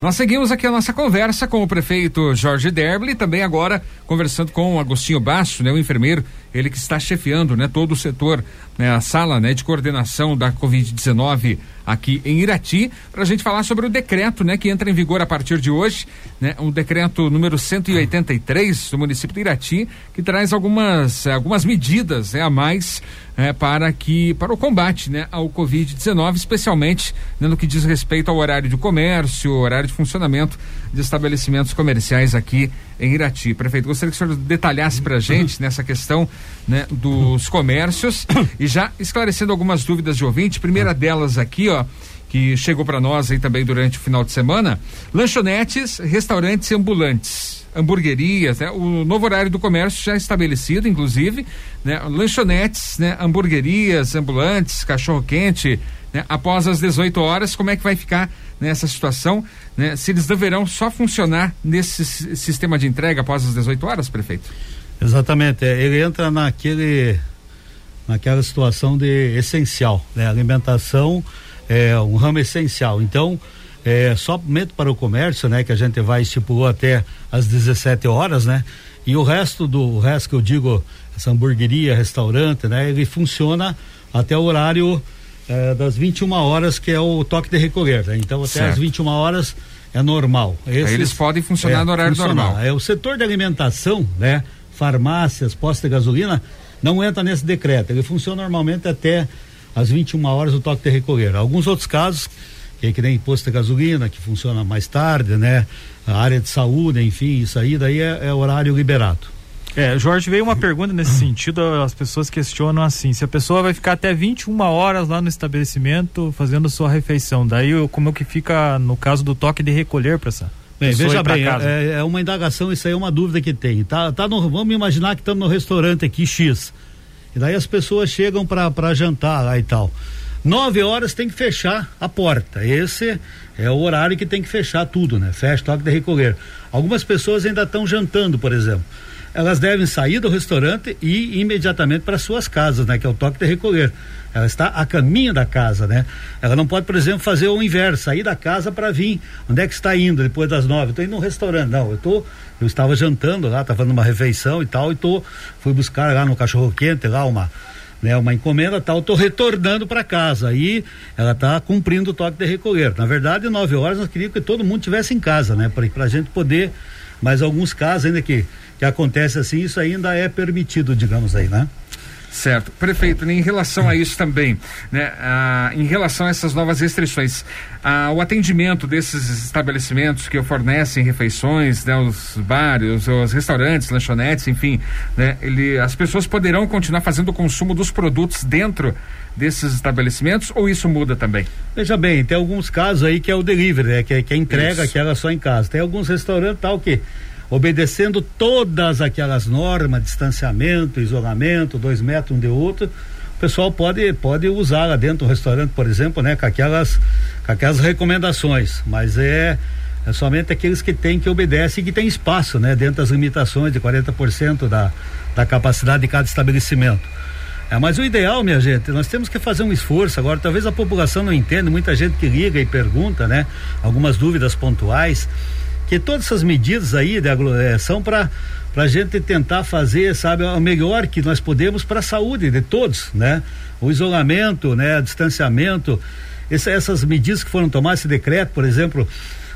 Nós seguimos aqui a nossa conversa com o prefeito Jorge Derble, também agora conversando com o Agostinho Basso, né, o enfermeiro, ele que está chefiando, né, todo o setor, né, a sala, né, de coordenação da Covid-19 aqui em Irati, para a gente falar sobre o decreto, né, que entra em vigor a partir de hoje, né, um decreto número 183 do município de Irati, que traz algumas algumas medidas, né, a mais é, para que para o combate, né, ao Covid-19, especialmente né, no que diz respeito ao horário de comércio, horário de funcionamento de estabelecimentos comerciais aqui em Irati. Prefeito, gostaria que o senhor detalhasse para a gente nessa questão né, dos comércios e já esclarecendo algumas dúvidas de ouvinte. Primeira delas aqui, ó, que chegou para nós aí também durante o final de semana: lanchonetes, restaurantes e ambulantes hamburguerias, né? O novo horário do comércio já estabelecido, inclusive, né? Lanchonetes, né? Hamburguerias, ambulantes, cachorro-quente, né? Após as 18 horas, como é que vai ficar nessa situação, né? Se eles deverão só funcionar nesse sistema de entrega após as 18 horas, prefeito? Exatamente, é, ele entra naquele naquela situação de essencial, né? Alimentação é um ramo essencial. Então, é, somente para o comércio, né, que a gente vai estipulou até às 17 horas, né? E o resto do o resto que eu digo, essa hamburgueria, restaurante, né, ele funciona até o horário é, das 21 horas, que é o toque de recolher. Né? Então até certo. as 21 horas é normal. Esses, eles podem funcionar é, no horário funcionar. normal. É o setor de alimentação, né? Farmácias, postos de gasolina, não entra nesse decreto. Ele funciona normalmente até às 21 horas o toque de recolher. Alguns outros casos que, que nem posto de gasolina, que funciona mais tarde, né? A área de saúde, enfim, isso aí daí é, é horário liberado. É, Jorge, veio uma pergunta nesse sentido, as pessoas questionam assim, se a pessoa vai ficar até 21 horas lá no estabelecimento fazendo sua refeição, daí como é que fica no caso do toque de recolher para essa Bem, veja bem, é, é, uma indagação, isso aí é uma dúvida que tem. Tá, tá no, vamos imaginar que estamos no restaurante aqui X. E daí as pessoas chegam para jantar lá e tal. Nove horas tem que fechar a porta. Esse é o horário que tem que fechar tudo, né? Fecha toque de recolher. Algumas pessoas ainda estão jantando, por exemplo. Elas devem sair do restaurante e ir imediatamente para suas casas, né? Que é o toque de recolher. Ela está a caminho da casa, né? Ela não pode, por exemplo, fazer o inverso, sair da casa para vir. Onde é que está indo depois das nove? Estou indo num restaurante. Não, eu tô, eu estava jantando lá, estava numa refeição e tal, e tô, fui buscar lá no cachorro quente lá uma né, uma encomenda tal, estou retornando para casa. Aí ela está cumprindo o toque de recolher. Na verdade, nove horas nós queríamos que todo mundo tivesse em casa, né? Para a gente poder, mas alguns casos ainda que, que acontece assim, isso ainda é permitido, digamos aí, né? Certo. Prefeito, em relação a isso também, né, ah, em relação a essas novas restrições, ah, o atendimento desses estabelecimentos que fornecem refeições, né, os bares, os restaurantes, lanchonetes, enfim, né, ele, as pessoas poderão continuar fazendo o consumo dos produtos dentro desses estabelecimentos ou isso muda também? Veja bem, tem alguns casos aí que é o delivery, né, que, é, que é entrega isso. aquela só em casa. Tem alguns restaurantes tal que obedecendo todas aquelas normas, distanciamento, isolamento, dois metros um de outro, o pessoal pode, pode usar lá dentro do restaurante, por exemplo, né, com aquelas, com aquelas recomendações, mas é, é somente aqueles que têm que obedecer e que tem espaço, né, dentro das limitações de 40% da, da capacidade de cada estabelecimento. É, mas o ideal, minha gente, nós temos que fazer um esforço agora. Talvez a população não entenda, muita gente que liga e pergunta, né? Algumas dúvidas pontuais que todas essas medidas aí de é, são para para a gente tentar fazer, sabe, o melhor que nós podemos para a saúde de todos, né? O isolamento, né? O distanciamento, essa, essas medidas que foram tomadas, esse decreto, por exemplo,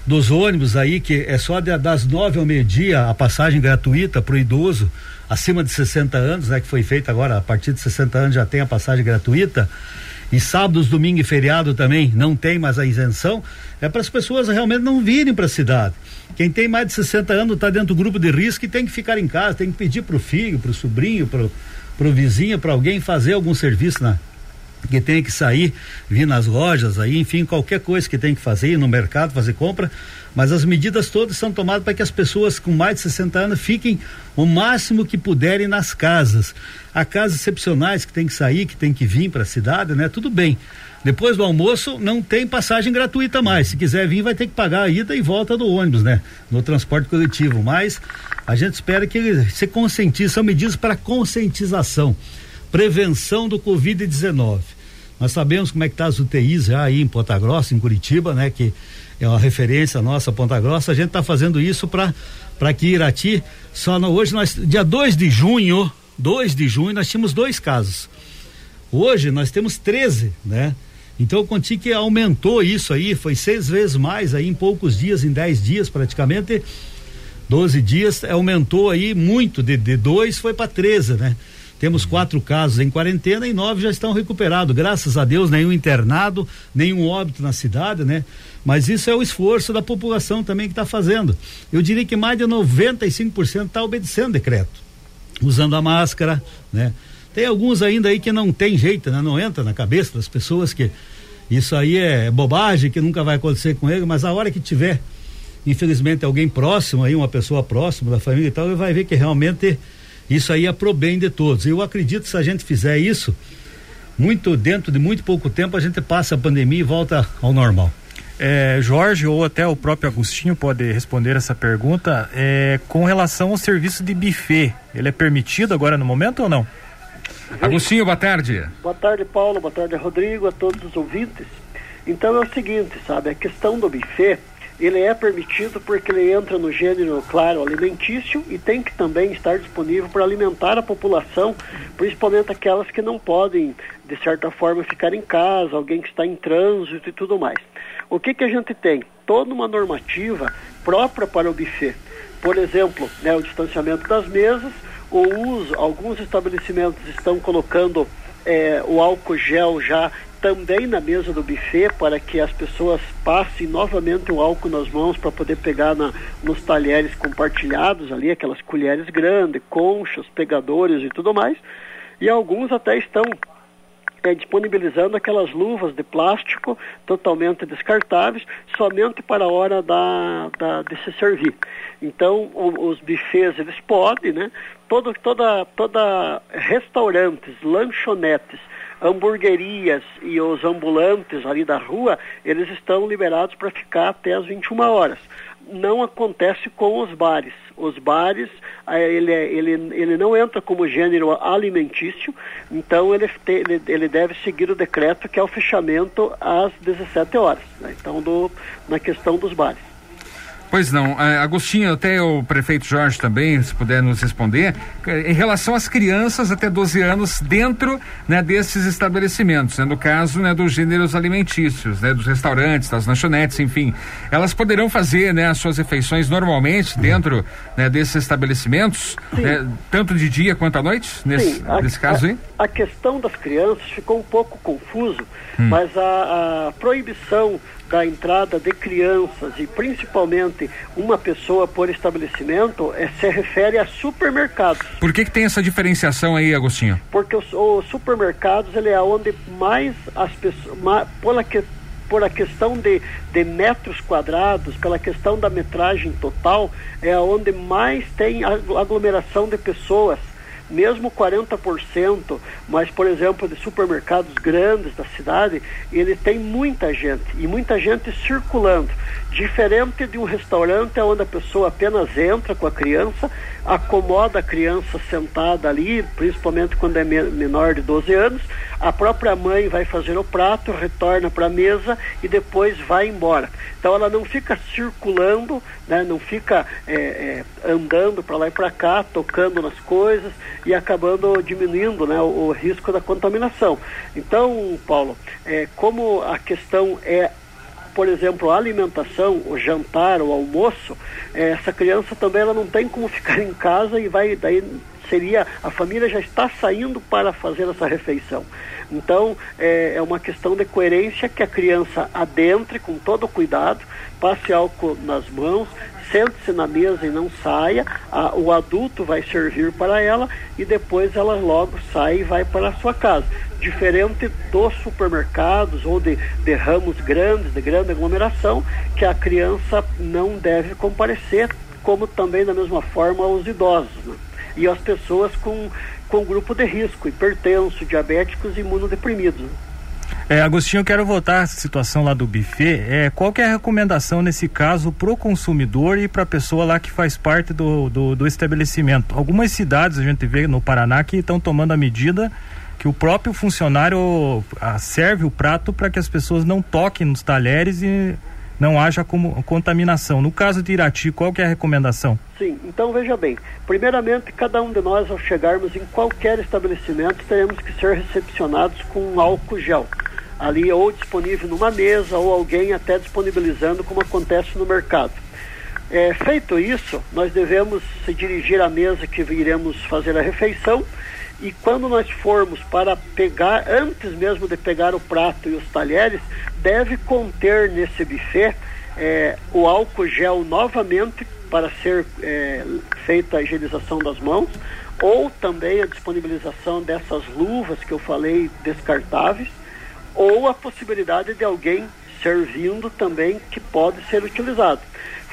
dos ônibus aí, que é só de, das nove ao meio-dia a passagem gratuita para o idoso acima de 60 anos, né? Que foi feita agora, a partir de 60 anos já tem a passagem gratuita. E sábados, domingo e feriado também não tem mais a isenção. É para as pessoas realmente não virem para a cidade. Quem tem mais de 60 anos está dentro do grupo de risco e tem que ficar em casa, tem que pedir para o filho, para o sobrinho, para o vizinho, para alguém fazer algum serviço na, que tem que sair, vir nas lojas aí, enfim, qualquer coisa que tem que fazer, ir no mercado, fazer compra, mas as medidas todas são tomadas para que as pessoas com mais de 60 anos fiquem o máximo que puderem nas casas. Há casos excepcionais que tem que sair, que tem que vir para a cidade, né? Tudo bem. Depois do almoço não tem passagem gratuita mais. Se quiser vir, vai ter que pagar a ida e volta do ônibus, né? No transporte coletivo. Mas a gente espera que se conscientize, são medidas para conscientização, prevenção do Covid-19. Nós sabemos como é que tá as UTIs já aí em Ponta Grossa, em Curitiba, né? Que é uma referência nossa, Ponta Grossa, a gente está fazendo isso para para que Irati, só no, hoje nós, dia 2 de junho, 2 de junho, nós tínhamos dois casos. Hoje nós temos 13, né? Então eu conti que aumentou isso aí, foi seis vezes mais aí em poucos dias, em 10 dias praticamente. 12 dias, aumentou aí muito, de, de dois foi para 13, né? Temos quatro casos em quarentena e nove já estão recuperados. Graças a Deus, nenhum internado, nenhum óbito na cidade, né? Mas isso é o esforço da população também que está fazendo. Eu diria que mais de 95% está obedecendo o decreto, usando a máscara, né? Tem alguns ainda aí que não tem jeito, né? Não entra na cabeça das pessoas que isso aí é bobagem, que nunca vai acontecer com ele, mas a hora que tiver, infelizmente, alguém próximo aí, uma pessoa próxima da família e tal, ele vai ver que realmente isso aí é pro bem de todos. Eu acredito que se a gente fizer isso, muito dentro de muito pouco tempo a gente passa a pandemia e volta ao normal. É, Jorge ou até o próprio Agostinho pode responder essa pergunta. É, com relação ao serviço de buffet, ele é permitido agora no momento ou não? Agostinho, boa tarde. Boa tarde, Paulo. Boa tarde, Rodrigo, a todos os ouvintes. Então é o seguinte, sabe, a questão do buffet ele é permitido porque ele entra no gênero, claro, alimentício e tem que também estar disponível para alimentar a população, principalmente aquelas que não podem, de certa forma, ficar em casa, alguém que está em trânsito e tudo mais. O que, que a gente tem? Toda uma normativa própria para o buffet. Por exemplo, né, o distanciamento das mesas, o uso, alguns estabelecimentos estão colocando é, o álcool gel já também na mesa do buffet para que as pessoas passem novamente o álcool nas mãos para poder pegar na, nos talheres compartilhados ali, aquelas colheres grandes, conchas, pegadores e tudo mais. E alguns até estão é, disponibilizando aquelas luvas de plástico totalmente descartáveis, somente para a hora da, da de se servir. Então, o, os buffets, eles podem, né? Todo, toda, toda restaurantes, lanchonetes, hamburguerias e os ambulantes ali da rua, eles estão liberados para ficar até as 21 horas. Não acontece com os bares. Os bares, eh, ele, é, ele, ele não entra como gênero alimentício, então ele, ele, ele deve seguir o decreto que é o fechamento às 17 horas. Né? Então, do, na questão dos bares. Pois não. Uh, Agostinho, até o prefeito Jorge também, se puder nos responder, em relação às crianças até 12 anos dentro né, desses estabelecimentos, né, no caso né, dos gêneros alimentícios, né, dos restaurantes, das lanchonetes, enfim, elas poderão fazer né, as suas refeições normalmente dentro né, desses estabelecimentos, né, tanto de dia quanto à noite, nesse, Sim, a, nesse caso aí? A, a, questão das crianças ficou um pouco confuso, hum. mas a, a proibição da entrada de crianças e principalmente uma pessoa por estabelecimento é, se refere a supermercados. Por que, que tem essa diferenciação aí, Agostinho? Porque os, os supermercados ele é onde mais as pessoas, mais, pela que, por a questão de, de metros quadrados, pela questão da metragem total, é onde mais tem aglomeração de pessoas mesmo 40%, mas por exemplo de supermercados grandes da cidade, ele tem muita gente e muita gente circulando. Diferente de um restaurante onde a pessoa apenas entra com a criança, acomoda a criança sentada ali, principalmente quando é menor de 12 anos, a própria mãe vai fazer o prato, retorna para a mesa e depois vai embora. Então ela não fica circulando, né, não fica é, é, andando para lá e para cá, tocando nas coisas e acabando diminuindo né, o, o risco da contaminação. Então, Paulo, é, como a questão é por exemplo, a alimentação, o jantar, o almoço, eh, essa criança também ela não tem como ficar em casa e vai daí seria a família já está saindo para fazer essa refeição. Então é, é uma questão de coerência que a criança adentre com todo cuidado, passe álcool nas mãos, sente-se na mesa e não saia, a, o adulto vai servir para ela e depois ela logo sai e vai para a sua casa. Diferente dos supermercados ou de, de ramos grandes, de grande aglomeração, que a criança não deve comparecer, como também da mesma forma os idosos. Né? E as pessoas com, com grupo de risco, hipertenso, diabéticos e imunodeprimidos. É, Agostinho, eu quero voltar à situação lá do buffet. É, qual é a recomendação nesse caso para o consumidor e para a pessoa lá que faz parte do, do, do, estabelecimento? Algumas cidades a gente vê no Paraná que estão tomando a medida que o próprio funcionário serve o prato para que as pessoas não toquem nos talheres e, não haja como contaminação. No caso de Irati, qual é a recomendação? Sim, então veja bem. Primeiramente, cada um de nós, ao chegarmos em qualquer estabelecimento, teremos que ser recepcionados com álcool gel. Ali ou disponível numa mesa ou alguém até disponibilizando, como acontece no mercado. É, feito isso, nós devemos se dirigir à mesa que iremos fazer a refeição e quando nós formos para pegar, antes mesmo de pegar o prato e os talheres, deve conter nesse buffet é, o álcool gel novamente para ser é, feita a higienização das mãos, ou também a disponibilização dessas luvas que eu falei descartáveis, ou a possibilidade de alguém servindo também que pode ser utilizado.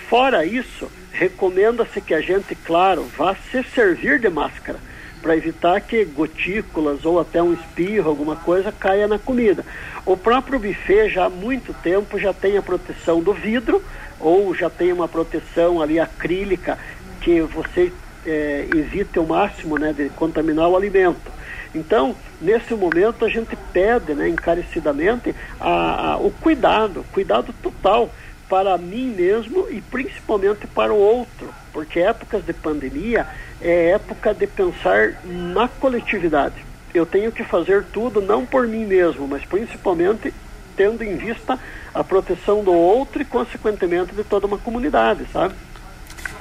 Fora isso, recomenda-se que a gente, claro, vá se servir de máscara para evitar que gotículas ou até um espirro, alguma coisa, caia na comida. O próprio buffet já há muito tempo já tem a proteção do vidro ou já tem uma proteção ali acrílica que você é, evite o máximo né, de contaminar o alimento. Então, nesse momento, a gente pede né, encarecidamente a, a, o cuidado, cuidado total para mim mesmo e principalmente para o outro, porque épocas de pandemia é época de pensar na coletividade. Eu tenho que fazer tudo não por mim mesmo, mas principalmente tendo em vista a proteção do outro e, consequentemente, de toda uma comunidade, sabe?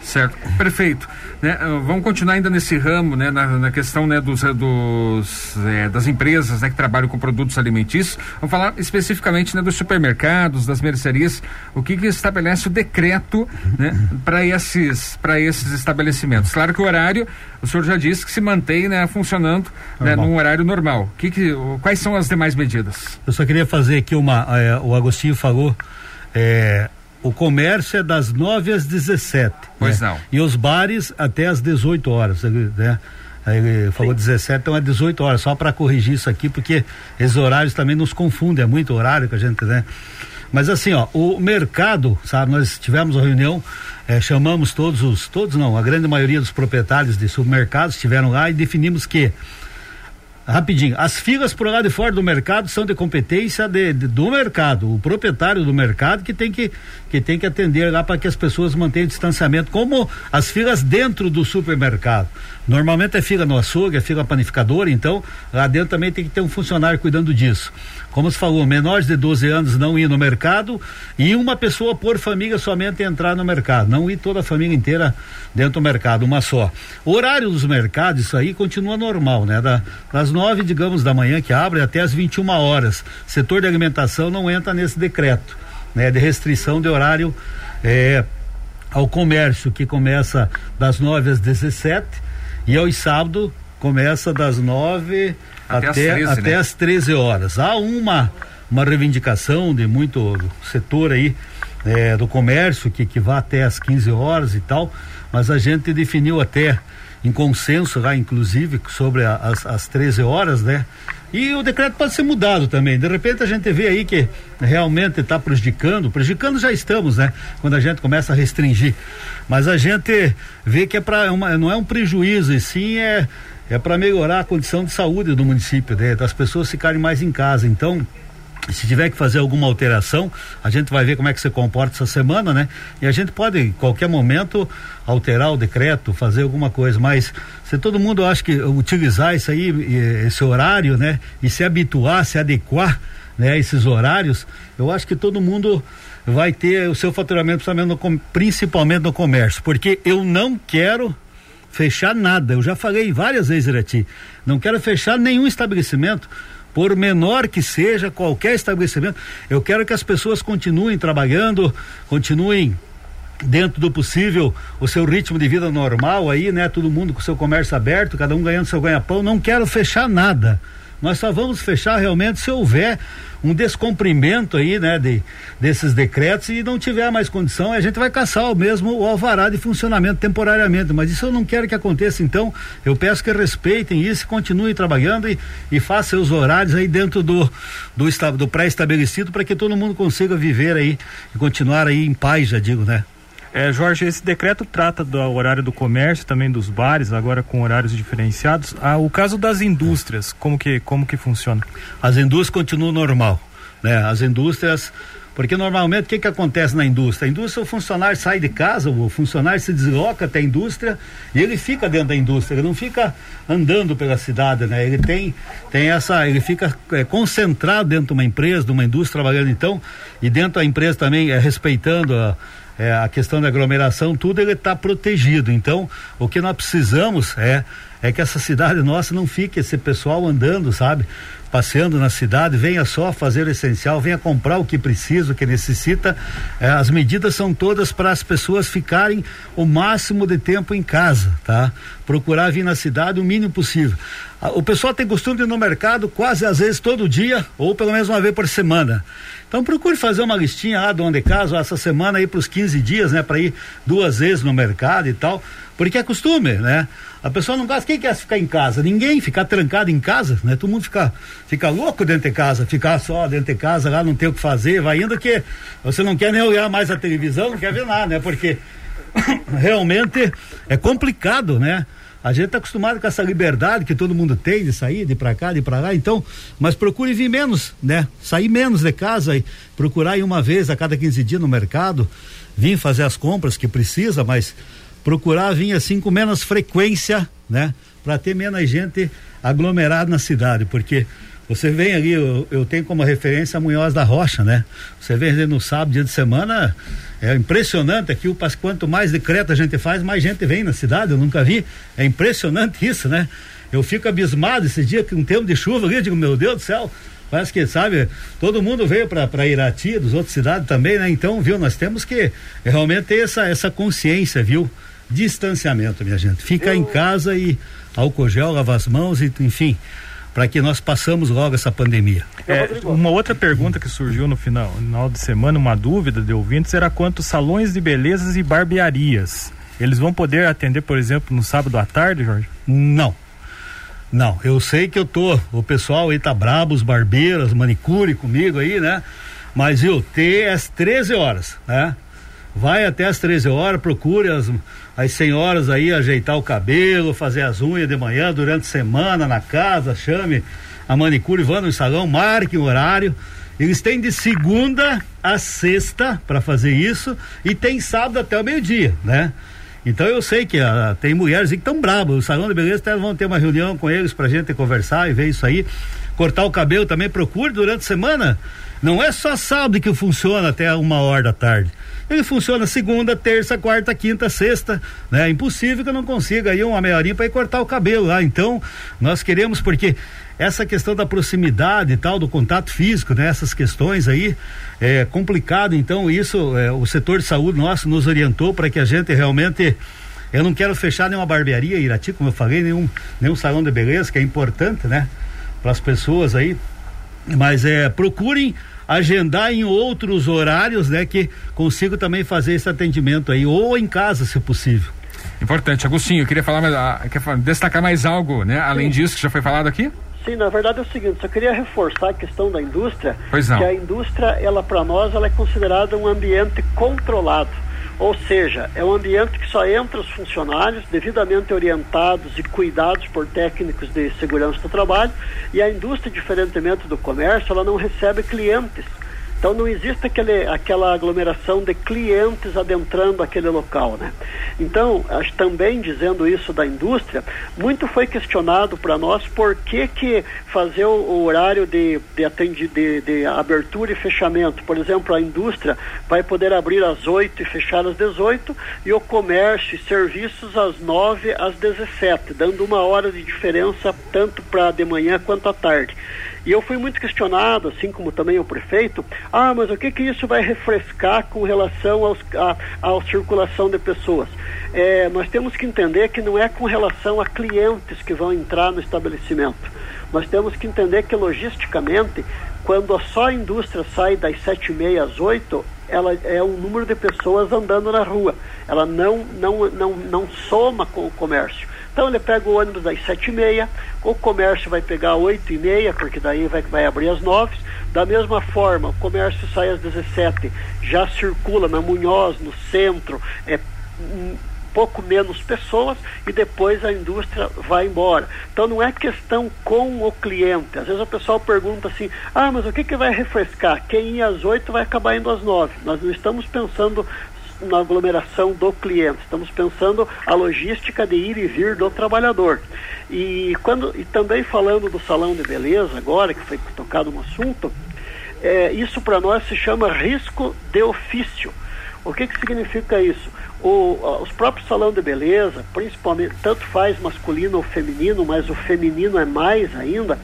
Certo, perfeito. Né, ah, vamos continuar ainda nesse ramo, né, na, na questão né, dos, eh, dos é, das empresas né, que trabalham com produtos alimentícios. Vamos falar especificamente né, dos supermercados, das mercearias. O que, que estabelece o decreto né, para esses, esses estabelecimentos? Claro que o horário, o senhor já disse que se mantém né, funcionando né, num horário normal. Que que, quais são as demais medidas? Eu só queria fazer aqui uma. É, o Agostinho falou. É, o comércio é das 9 às 17. Pois né? não. E os bares até às 18 horas, né? Ele falou Sim. 17, então é 18 horas, só para corrigir isso aqui, porque esses horários também nos confundem, é muito horário que a gente, né? Mas assim, ó, o mercado, sabe, nós tivemos uma reunião, eh, chamamos todos os, todos não, a grande maioria dos proprietários de supermercados estiveram lá e definimos que Rapidinho, as filas por lá de fora do mercado são de competência de, de, do mercado, o proprietário do mercado que tem que, que tem que atender lá para que as pessoas mantenham distanciamento, como as filas dentro do supermercado. Normalmente é fila no açougue, é fila panificadora, então lá dentro também tem que ter um funcionário cuidando disso. Como se falou, menores de 12 anos não ir no mercado e uma pessoa por família somente entrar no mercado, não ir toda a família inteira dentro do mercado, uma só. O horário dos mercados, isso aí continua normal, né? Da, das nove, digamos, da manhã que abre até as 21 horas. Setor de alimentação não entra nesse decreto, né? De restrição de horário é, ao comércio, que começa das 9 às 17 e aos sábados começa das 9 até, até, as 13, até né? as 13 horas. Há uma, uma reivindicação de muito setor aí é, do comércio que, que vá até as 15 horas e tal, mas a gente definiu até em consenso lá, inclusive, sobre a, as, as 13 horas, né? E o decreto pode ser mudado também. De repente a gente vê aí que realmente está prejudicando, prejudicando já estamos, né? Quando a gente começa a restringir. Mas a gente vê que é para não é um prejuízo, e sim é é para melhorar a condição de saúde do município, né? das pessoas ficarem mais em casa. Então, se tiver que fazer alguma alteração, a gente vai ver como é que se comporta essa semana, né? E a gente pode, em qualquer momento, alterar o decreto, fazer alguma coisa. Mas se todo mundo acha que utilizar isso aí, esse horário, né? E se habituar, se adequar, né? A esses horários, eu acho que todo mundo vai ter o seu faturamento principalmente no comércio, porque eu não quero fechar nada. Eu já falei várias vezes, Irati. Não quero fechar nenhum estabelecimento, por menor que seja, qualquer estabelecimento. Eu quero que as pessoas continuem trabalhando, continuem dentro do possível o seu ritmo de vida normal aí, né? Todo mundo com seu comércio aberto, cada um ganhando seu ganha-pão. Não quero fechar nada. Nós só vamos fechar realmente se houver um descumprimento aí, né, de, desses decretos e não tiver mais condição, a gente vai caçar o mesmo o alvará de funcionamento temporariamente. Mas isso eu não quero que aconteça. Então, eu peço que respeitem isso, continuem trabalhando e, e façam os horários aí dentro do do, do pré-estabelecido para que todo mundo consiga viver aí e continuar aí em paz, já digo, né? É, Jorge, esse decreto trata do horário do comércio, também dos bares, agora com horários diferenciados. Ah, o caso das indústrias, como que, como que funciona? As indústrias continuam normal, né? As indústrias, Porque normalmente o que, que acontece na indústria? A indústria, o funcionário sai de casa, o funcionário se desloca até a indústria e ele fica dentro da indústria, ele não fica andando pela cidade, né? Ele tem, tem essa, ele fica é, concentrado dentro de uma empresa, de uma indústria trabalhando então, e dentro da empresa também é respeitando a, é, a questão da aglomeração, tudo ele está protegido. Então, o que nós precisamos é é que essa cidade nossa não fique esse pessoal andando, sabe? passeando na cidade, venha só fazer o essencial, venha comprar o que precisa, o que necessita. Eh, as medidas são todas para as pessoas ficarem o máximo de tempo em casa, tá? Procurar vir na cidade o mínimo possível. O pessoal tem costume de ir no mercado quase às vezes todo dia, ou pelo menos uma vez por semana. Então procure fazer uma listinha lá do onde caso essa semana aí para os 15 dias, né? Para ir duas vezes no mercado e tal, porque é costume, né? A pessoa não gosta, quem quer ficar em casa? Ninguém, ficar trancado em casa, né? Todo mundo fica, fica louco dentro de casa, ficar só dentro de casa lá, não ter o que fazer, vai indo que você não quer nem olhar mais a televisão, não quer ver nada, né? Porque realmente é complicado, né? A gente está acostumado com essa liberdade que todo mundo tem de sair, de ir para cá, de ir para lá, então, mas procure vir menos, né? Sair menos de casa e procurar ir uma vez a cada 15 dias no mercado, vir fazer as compras que precisa, mas procurar vir assim com menos frequência, né? Para ter menos gente aglomerada na cidade, porque você vem ali, eu, eu, tenho como referência a Munhoz da Rocha, né? Você vem ali no sábado, dia de semana, é impressionante aqui, quanto mais decreto a gente faz, mais gente vem na cidade, eu nunca vi, é impressionante isso, né? Eu fico abismado esse dia que um tempo de chuva ali, eu digo, meu Deus do céu, parece que, sabe, todo mundo veio para Irati, dos outras cidades também, né? Então, viu, nós temos que realmente ter essa, essa consciência, viu? Distanciamento, minha gente. Ficar Eu... em casa e álcool gel, lavar as mãos e, enfim, para que nós passamos logo essa pandemia. É, uma outra pergunta que surgiu no final, no final de semana, uma dúvida de ouvintes, era quanto salões de belezas e barbearias. Eles vão poder atender, por exemplo, no sábado à tarde, Jorge? Não. Não, eu sei que eu tô, o pessoal aí tá brabo, os barbeiros, manicure comigo aí, né? Mas eu ter às 13 horas, né? Vai até às 13 horas, procure as, as senhoras aí ajeitar o cabelo, fazer as unhas de manhã, durante a semana na casa, chame a manicure, vá no salão, marque o horário. Eles têm de segunda a sexta para fazer isso e tem sábado até o meio-dia, né? Então eu sei que uh, tem mulheres que estão bravas. O salão de beleza até vão ter uma reunião com eles pra gente conversar e ver isso aí. Cortar o cabelo também procure durante a semana. Não é só sábado que funciona até uma hora da tarde. Ele funciona segunda, terça, quarta, quinta, sexta, né? É impossível que eu não consiga aí uma meia para ir cortar o cabelo lá. Então, nós queremos porque essa questão da proximidade e tal, do contato físico, né? Essas questões aí é complicado. Então, isso é, o setor de saúde nosso nos orientou para que a gente realmente eu não quero fechar nenhuma barbearia Irati, como eu falei, nenhum, nenhum salão de beleza, que é importante, né? Para as pessoas aí. Mas é, procurem agendar em outros horários, né, que consigo também fazer esse atendimento aí, ou em casa, se possível. Importante. Agostinho, eu queria falar mais, ah, destacar mais algo, né? Além Sim. disso que já foi falado aqui? Sim, na verdade é o seguinte, só queria reforçar a questão da indústria, pois não. que a indústria, ela para nós, ela é considerada um ambiente controlado. Ou seja, é um ambiente que só entra os funcionários devidamente orientados e cuidados por técnicos de segurança do trabalho e a indústria, diferentemente do comércio, ela não recebe clientes. Então não existe aquele, aquela aglomeração de clientes adentrando aquele local, né? Então, acho, também dizendo isso da indústria, muito foi questionado para nós por que, que fazer o, o horário de, de, atendi, de, de, abertura e fechamento. Por exemplo, a indústria vai poder abrir às 8 e fechar às 18 e o comércio e serviços às 9 às 17, dando uma hora de diferença tanto para de manhã quanto à tarde. E eu fui muito questionado, assim como também o prefeito, ah, mas o que que isso vai refrescar com relação aos, a, à circulação de pessoas? É, nós temos que entender que não é com relação a clientes que vão entrar no estabelecimento. Nós temos que entender que logisticamente, quando só a indústria sai das sete e meia às oito, ela é um número de pessoas andando na rua. Ela não, não, não, não soma com o comércio. Então ele pega o ônibus das sete e meia, o comércio vai pegar oito e meia, porque daí vai, vai abrir às nove. Da mesma forma, o comércio sai às 17, já circula na Munhoz, no centro, é, pouco menos pessoas e depois a indústria vai embora. Então não é questão com o cliente. Às vezes o pessoal pergunta assim: ah, mas o que, que vai refrescar? Quem ia às oito vai acabar indo às nove. Nós não estamos pensando na aglomeração do cliente. Estamos pensando a logística de ir e vir do trabalhador. E quando e também falando do salão de beleza agora que foi tocado no assunto, é, isso para nós se chama risco de ofício. O que, que significa isso? O, os próprios salão de beleza, principalmente, tanto faz masculino ou feminino, mas o feminino é mais ainda,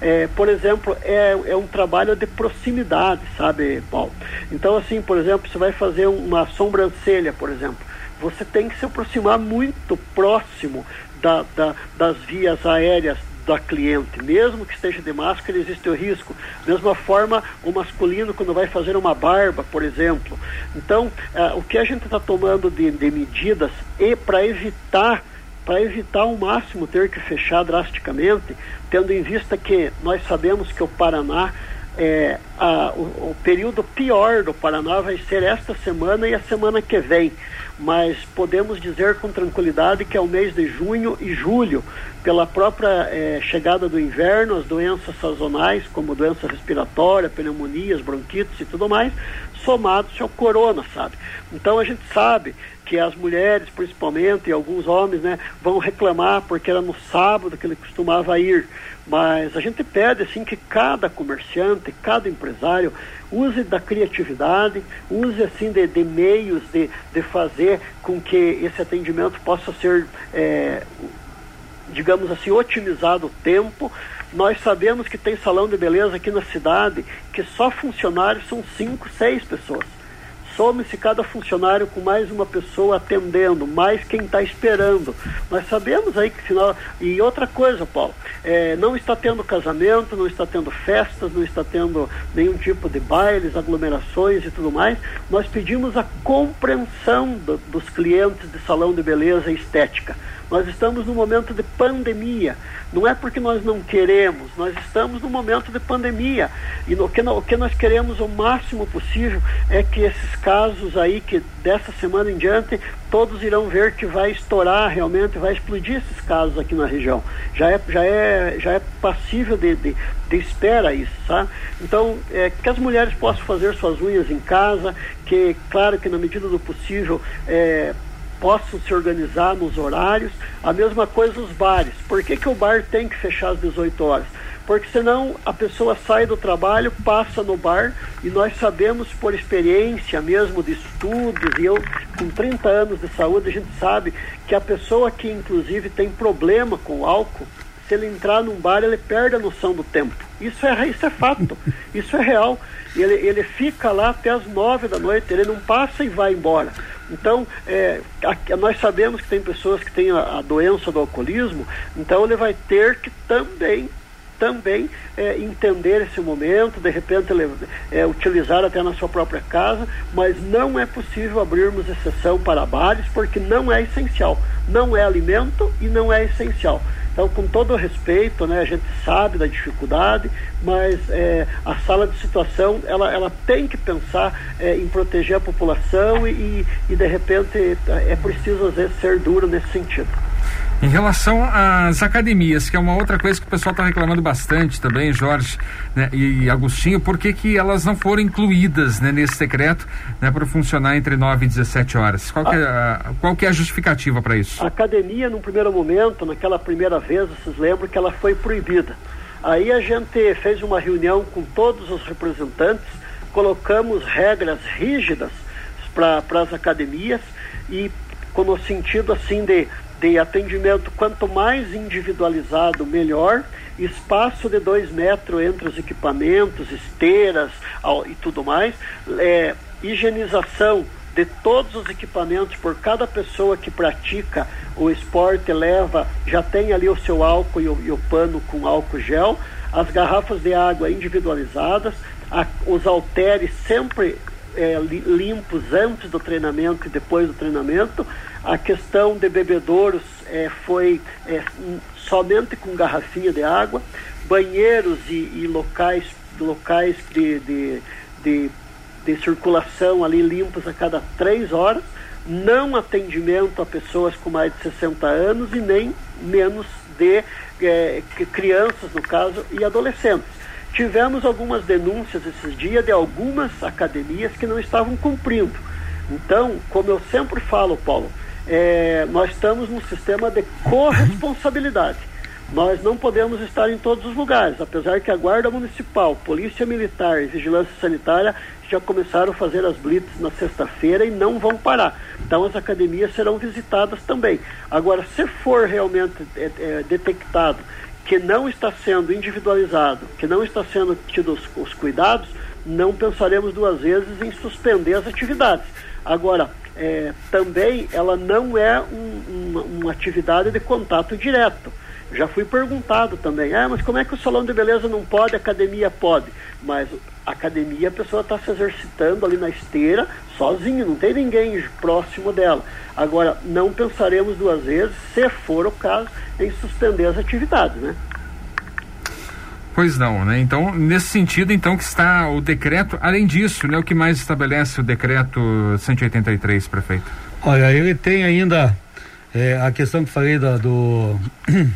é, por exemplo, é, é um trabalho de proximidade, sabe, Paulo? Então, assim, por exemplo, você vai fazer uma sobrancelha, por exemplo, você tem que se aproximar muito próximo da, da, das vias aéreas da cliente, mesmo que esteja de máscara, existe o risco. Mesma forma, o masculino quando vai fazer uma barba, por exemplo. Então, uh, o que a gente está tomando de, de medidas e para evitar para evitar ao máximo ter que fechar drasticamente, tendo em vista que nós sabemos que o Paraná é, a, o, o, período pior do Paraná vai ser esta semana e a semana que vem, mas podemos dizer com tranquilidade que é o mês de junho e julho, pela própria é, chegada do inverno, as doenças sazonais, como doença respiratória, pneumonias, bronquites e tudo mais, somados ao corona, sabe? Então a gente sabe que as mulheres, principalmente, e alguns homens, né, vão reclamar porque era no sábado que ele costumava ir. Mas a gente pede assim que cada comerciante, cada empresário use da criatividade, use assim de, de meios de, de fazer com que esse atendimento possa ser, é, digamos assim, otimizado o tempo. Nós sabemos que tem salão de beleza aqui na cidade que só funcionários são cinco, seis pessoas some-se cada funcionário com mais uma pessoa atendendo, mais quem está esperando. Nós sabemos aí que final. E outra coisa, Paulo, é, não está tendo casamento, não está tendo festas, não está tendo nenhum tipo de bailes, aglomerações e tudo mais. Nós pedimos a compreensão do, dos clientes de salão de beleza e estética. Nós estamos num momento de pandemia. Não é porque nós não queremos, nós estamos num momento de pandemia. E no, que, o que nós queremos o máximo possível é que esses casos aí, que dessa semana em diante, todos irão ver que vai estourar realmente, vai explodir esses casos aqui na região. Já é, já é, já é passível de, de, de espera isso, sabe? Então, é, que as mulheres possam fazer suas unhas em casa, que, claro que na medida do possível, é, possam se organizar nos horários. A mesma coisa os bares. Por que, que o bar tem que fechar às 18 horas? Porque senão a pessoa sai do trabalho, passa no bar e nós sabemos por experiência mesmo de estudos, e eu com 30 anos de saúde, a gente sabe que a pessoa que inclusive tem problema com álcool, se ele entrar num bar, ele perde a noção do tempo. Isso é, isso é fato, isso é real. Ele, ele fica lá até as nove da noite, ele não passa e vai embora. Então, é, a, nós sabemos que tem pessoas que têm a, a, doença do alcoolismo, então ele vai ter que também também é, entender esse momento, de repente é, utilizar até na sua própria casa, mas não é possível abrirmos exceção para bares porque não é essencial, não é alimento e não é essencial. Então, com todo respeito, né, a gente sabe da dificuldade, mas é, a sala de situação ela, ela tem que pensar é, em proteger a população e, e, de repente, é preciso, às vezes, ser duro nesse sentido. Em relação às academias, que é uma outra coisa que o pessoal está reclamando bastante também, Jorge né, e Agostinho, por que, que elas não foram incluídas né, nesse decreto né, para funcionar entre 9 e 17 horas? Qual, é, a, qual é a justificativa para isso? A academia, num primeiro momento, naquela primeira vez, vocês lembram que ela foi proibida. Aí a gente fez uma reunião com todos os representantes, colocamos regras rígidas para as academias e com o sentido assim de de atendimento quanto mais individualizado, melhor. Espaço de dois metros entre os equipamentos, esteiras e tudo mais. É, higienização de todos os equipamentos por cada pessoa que pratica o esporte leva, já tem ali o seu álcool e o, e o pano com álcool gel, as garrafas de água individualizadas, a, os halteres sempre é, limpos antes do treinamento e depois do treinamento. A questão de bebedouros é, foi é, somente com garrafinha de água. Banheiros e, e locais, locais de, de, de, de, circulação ali limpos a cada três horas. não atendimento a pessoas com mais de 60 anos e nem menos de é, crianças, no caso, e adolescentes. Tivemos algumas denúncias esses dias de algumas academias que não estavam cumprindo. Então, como eu sempre falo, Paulo, é, nós estamos num sistema de corresponsabilidade. Nós não podemos estar em todos os lugares, apesar que a Guarda Municipal, Polícia Militar e Vigilância Sanitária já começaram a fazer as blitz na sexta-feira e não vão parar. Então as academias serão visitadas também. Agora, se for realmente é, é, detectado que não está sendo individualizado, que não está sendo tidos os, os cuidados, não pensaremos duas vezes em suspender as atividades. Agora, é, também ela não é um, uma atividade de contato direto. Já fui perguntado também, ah, mas como é que o salão de beleza não pode, a academia pode? Mas a academia a pessoa está se exercitando ali na esteira, sozinha, não tem ninguém próximo dela. Agora, não pensaremos duas vezes, se for o caso, em suspender as atividades, né? Pois não, né? Então, nesse sentido, então, que está o decreto, além disso, né? O que mais estabelece o decreto 183, prefeito? Olha, ele tem ainda é, a questão que falei da, do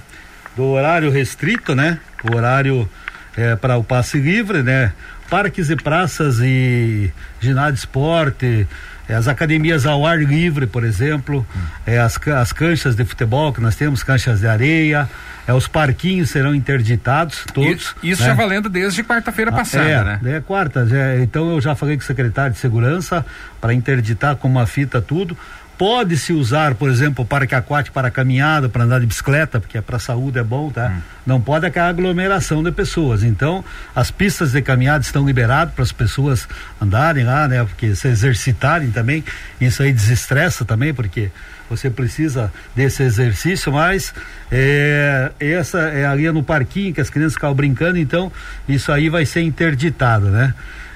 do horário restrito, né? O horário é, para o passe livre, né? Parques e praças e ginásio de esporte, é, as academias ao ar livre, por exemplo, hum. é, as, as canchas de futebol que nós temos, canchas de areia, é, os parquinhos serão interditados, todos. Isso, isso né? já valendo desde quarta-feira ah, passada, é, né? É, quarta, já, então eu já falei com o secretário de segurança para interditar com uma fita tudo. Pode-se usar, por exemplo, o parque aquático para caminhada, para andar de bicicleta, porque é para a saúde é bom, tá? Hum. Não pode aquela aglomeração de pessoas. Então, as pistas de caminhada estão liberadas para as pessoas andarem lá, né? Porque se exercitarem também, isso aí desestressa também, porque você precisa desse exercício, mas é, essa é ali no parquinho que as crianças ficam brincando, então isso aí vai ser interditado, né?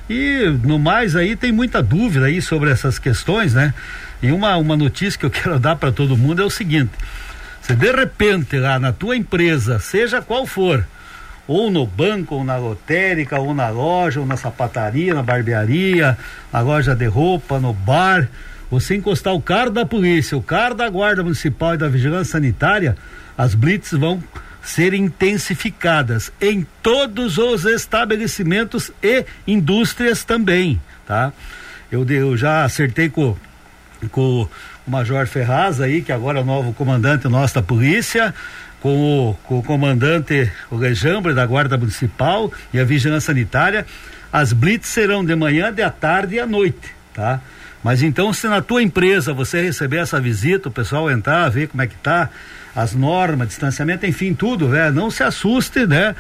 E no mais aí tem muita dúvida aí sobre essas questões, né? E uma, uma notícia que eu quero dar para todo mundo é o seguinte: se de repente lá na tua empresa, seja qual for, ou no banco, ou na lotérica, ou na loja, ou na sapataria, na barbearia, na loja de roupa, no bar, você encostar o carro da polícia, o carro da guarda municipal e da vigilância sanitária, as blitz vão ser intensificadas em todos os estabelecimentos e indústrias também, tá? Eu, eu já acertei com com o Major Ferraz aí, que agora é o novo comandante nosso da polícia, com o, com o comandante o Lejambre da Guarda Municipal e a Vigilância Sanitária. As blitz serão de manhã, de à tarde e à noite, tá? Mas então, se na tua empresa você receber essa visita, o pessoal entrar, ver como é que tá, as normas, distanciamento, enfim, tudo, né? Não se assuste, né?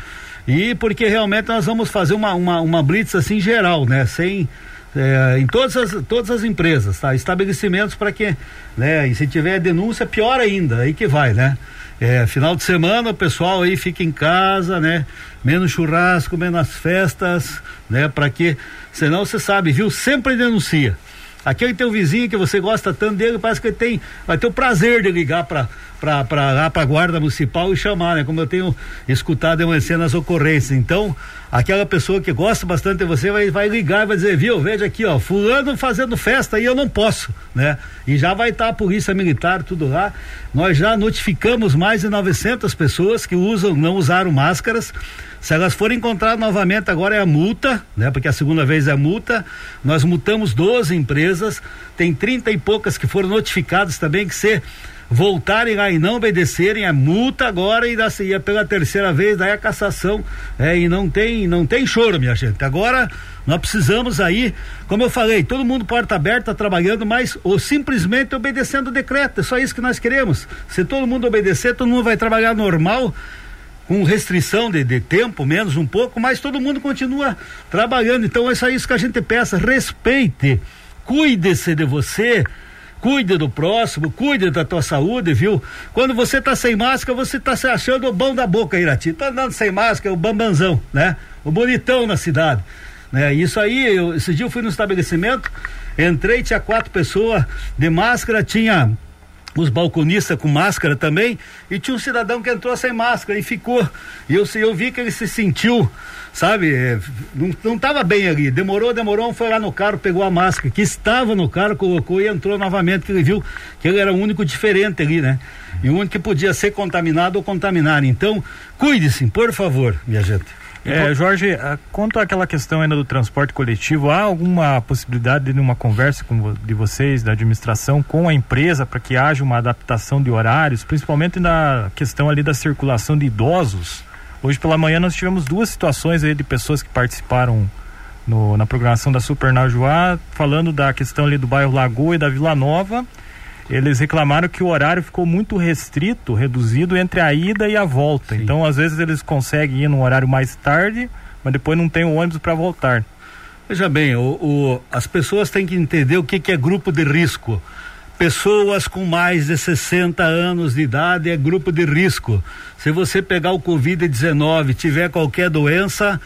E porque realmente nós vamos fazer uma, uma, uma blitz assim geral, né? Sem é, em todas as, todas as empresas, tá? Estabelecimentos para que, né? E se tiver denúncia, pior ainda, aí que vai, né? É, final de semana o pessoal aí fica em casa, né? Menos churrasco, menos festas, né? Para que, senão você sabe, viu? Sempre denuncia. Aquele teu vizinho que você gosta tanto dele, parece que ele tem, vai ter o prazer de ligar para para lá para a guarda municipal e chamar, né? Como eu tenho escutado amanhecer nas ocorrências. Então, aquela pessoa que gosta bastante de você vai, vai ligar vai dizer, viu, veja aqui, ó, fulano fazendo festa e eu não posso, né? E já vai estar tá a polícia militar, tudo lá. Nós já notificamos mais de 900 pessoas que usam, não usaram máscaras. Se elas forem encontradas novamente, agora é a multa, né? Porque a segunda vez é a multa. Nós multamos 12 empresas, tem 30 e poucas que foram notificadas também que ser voltarem lá e não obedecerem, é multa agora e da é pela terceira vez, daí a cassação. É, e não tem, não tem choro, minha gente. Agora nós precisamos aí, como eu falei, todo mundo porta aberta trabalhando, mas ou simplesmente obedecendo o decreto. É só isso que nós queremos. Se todo mundo obedecer, todo mundo vai trabalhar normal com restrição de, de, tempo, menos um pouco, mas todo mundo continua trabalhando. Então é só isso que a gente peça. Respeite, cuide-se de você, Cuide do próximo, cuide da tua saúde, viu? Quando você tá sem máscara, você tá se achando o bom da boca, Irati. Tá andando sem máscara, o bambanzão, né? O bonitão na cidade. Né? Isso aí, eu, esse dia eu fui no estabelecimento, entrei, tinha quatro pessoas de máscara, tinha os balconistas com máscara também, e tinha um cidadão que entrou sem máscara e ficou. E eu, eu vi que ele se sentiu, sabe, é, não, não tava bem ali. Demorou, demorou, foi lá no carro, pegou a máscara que estava no carro, colocou e entrou novamente, que ele viu que ele era o único diferente ali, né? E o único que podia ser contaminado ou contaminar. Então, cuide-se, por favor, minha gente. É, Jorge, ah, quanto àquela questão ainda do transporte coletivo, há alguma possibilidade de uma conversa com, de vocês, da administração, com a empresa para que haja uma adaptação de horários, principalmente na questão ali da circulação de idosos? Hoje pela manhã nós tivemos duas situações aí de pessoas que participaram no, na programação da Super Najuá, falando da questão ali do bairro Lagoa e da Vila Nova eles reclamaram que o horário ficou muito restrito, reduzido entre a ida e a volta. Sim. Então, às vezes, eles conseguem ir num horário mais tarde, mas depois não tem o ônibus para voltar. Veja bem, o, o, as pessoas têm que entender o que, que é grupo de risco. Pessoas com mais de 60 anos de idade é grupo de risco. Se você pegar o Covid-19, tiver qualquer doença,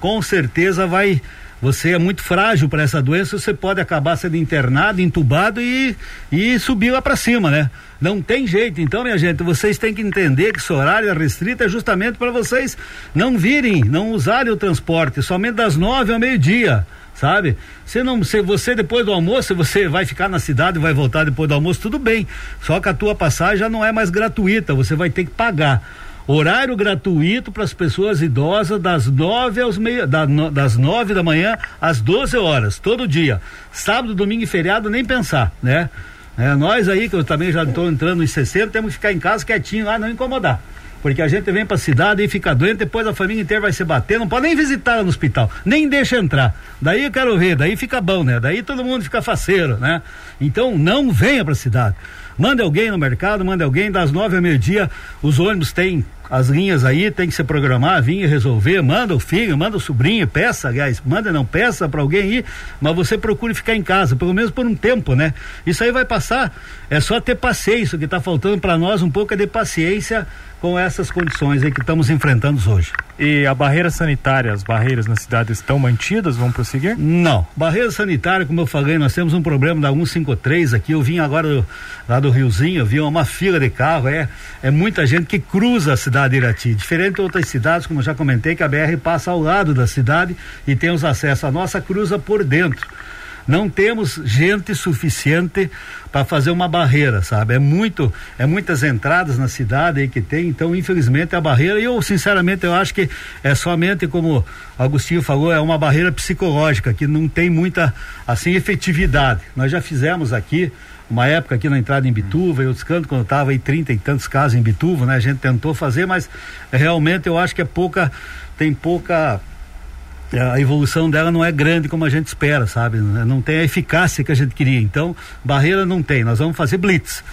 com certeza vai você é muito frágil para essa doença, você pode acabar sendo internado, entubado e, e subir lá para cima, né? Não tem jeito. Então, minha gente, vocês têm que entender que esse horário é restrito é justamente para vocês não virem, não usarem o transporte, somente das nove ao meio-dia sabe? Se não, se você depois do almoço, você vai ficar na cidade, vai voltar depois do almoço, tudo bem. Só que a tua passagem já não é mais gratuita, você vai ter que pagar. Horário gratuito para as pessoas idosas das nove aos meia, da, no, das nove da manhã às 12 horas, todo dia. Sábado, domingo e feriado, nem pensar, né? É, nós aí, que eu também já estou entrando em 60, temos que ficar em casa quietinho lá, não incomodar. Porque a gente vem para a cidade e fica doente, depois a família inteira vai se bater, não pode nem visitar no hospital, nem deixa entrar. Daí eu quero ver, daí fica bom, né? Daí todo mundo fica faceiro, né? Então não venha para a cidade. Manda alguém no mercado, manda alguém das nove ao meio-dia, os ônibus têm as linhas aí tem que se programar, vir e resolver, manda o filho, manda o sobrinho, peça, aliás, manda não, peça para alguém ir, mas você procure ficar em casa, pelo menos por um tempo, né? Isso aí vai passar, é só ter paciência, o que está faltando para nós um pouco é de paciência com essas condições aí que estamos enfrentando hoje. E a barreira sanitária, as barreiras na cidade estão mantidas, vão prosseguir? Não, barreira sanitária, como eu falei, nós temos um problema da 153 aqui, eu vim agora do, lá do Riozinho, eu vi uma fila de carro, é, é muita gente que cruza a cidade cidade de Irati. Diferente de outras cidades, como eu já comentei, que a BR passa ao lado da cidade e tem os acessos. A nossa cruza por dentro. Não temos gente suficiente para fazer uma barreira, sabe? É muito, é muitas entradas na cidade aí que tem, então infelizmente a barreira, e eu sinceramente eu acho que é somente como Agostinho falou, é uma barreira psicológica que não tem muita assim efetividade. Nós já fizemos aqui uma época aqui na entrada em Bituva e outros cantos, quando estava aí trinta e tantos casos em Bituva, né? A gente tentou fazer, mas realmente eu acho que é pouca, tem pouca a evolução dela não é grande como a gente espera, sabe? Não tem a eficácia que a gente queria. Então, barreira não tem. Nós vamos fazer blitz.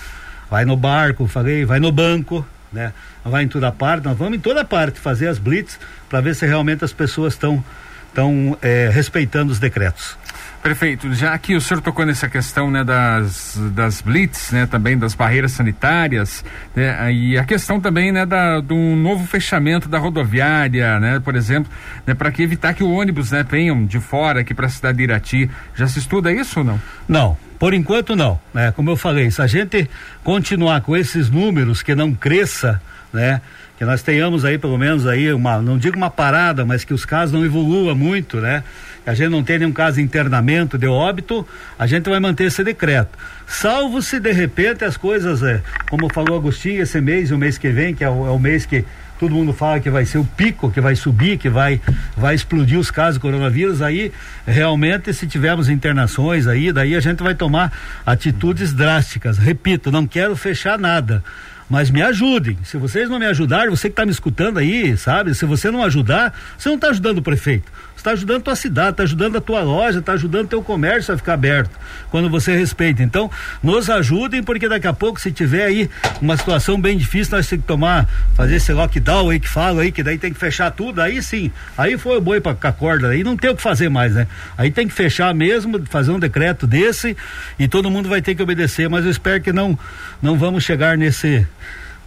Vai no barco, falei, vai no banco, né? Vai em toda parte, nós vamos em toda parte fazer as blitz para ver se realmente as pessoas estão estão é, respeitando os decretos. Prefeito, já que o senhor tocou nessa questão né, das, das blitz, né, também das barreiras sanitárias, né, e a questão também né, da, novo fechamento da rodoviária, né, por exemplo, né, para que evitar que o ônibus né, venham de fora aqui para a cidade de Irati. Já se estuda isso ou não? Não, por enquanto não. Né? Como eu falei, se a gente continuar com esses números que não cresça, né? que nós tenhamos aí pelo menos aí uma, não digo uma parada, mas que os casos não evoluam muito, né? a gente não tem nenhum caso de internamento, de óbito, a gente vai manter esse decreto. Salvo se de repente as coisas, é, como falou Agostinho, esse mês e o mês que vem, que é o, é o mês que todo mundo fala que vai ser o pico, que vai subir, que vai, vai explodir os casos de coronavírus, aí realmente se tivermos internações aí, daí a gente vai tomar atitudes drásticas. Repito, não quero fechar nada mas me ajudem. Se vocês não me ajudarem, você que está me escutando aí, sabe? Se você não ajudar, você não está ajudando o prefeito está ajudando a tua cidade, está ajudando a tua loja, está ajudando o teu comércio a ficar aberto, quando você respeita. Então, nos ajudem, porque daqui a pouco, se tiver aí uma situação bem difícil, nós temos que tomar, fazer esse lockdown aí que fala aí, que daí tem que fechar tudo, aí sim, aí foi o boi para a corda, aí não tem o que fazer mais, né? Aí tem que fechar mesmo, fazer um decreto desse e todo mundo vai ter que obedecer, mas eu espero que não, não vamos chegar nesse,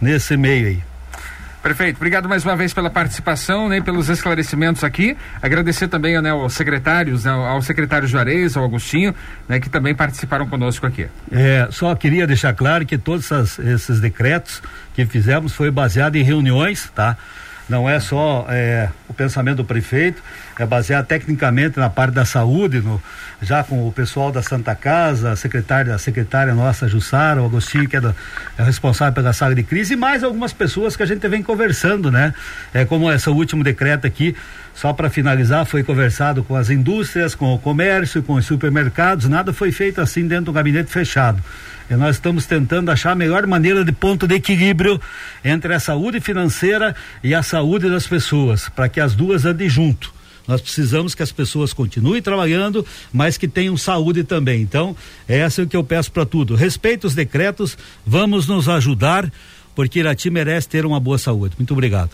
nesse meio aí. Prefeito, obrigado mais uma vez pela participação, né, pelos esclarecimentos aqui. Agradecer também né, aos secretários, né, ao secretário Juarez, ao Agostinho, né, que também participaram conosco aqui. É, só queria deixar claro que todos essas, esses decretos que fizemos foi baseado em reuniões, tá? Não é só é, o pensamento do prefeito, é baseado tecnicamente na parte da saúde, no, já com o pessoal da Santa Casa, a secretária, a secretária nossa, Jussara, o Agostinho, que é, do, é responsável pela sala de crise, e mais algumas pessoas que a gente vem conversando, né? É como esse último decreto aqui, só para finalizar, foi conversado com as indústrias, com o comércio, com os supermercados, nada foi feito assim dentro do gabinete fechado. E nós estamos tentando achar a melhor maneira de ponto de equilíbrio entre a saúde financeira e a saúde das pessoas, para que as duas andem junto. Nós precisamos que as pessoas continuem trabalhando, mas que tenham saúde também. Então, essa é o que eu peço para tudo. Respeite os decretos, vamos nos ajudar, porque Irati merece ter uma boa saúde. Muito obrigado.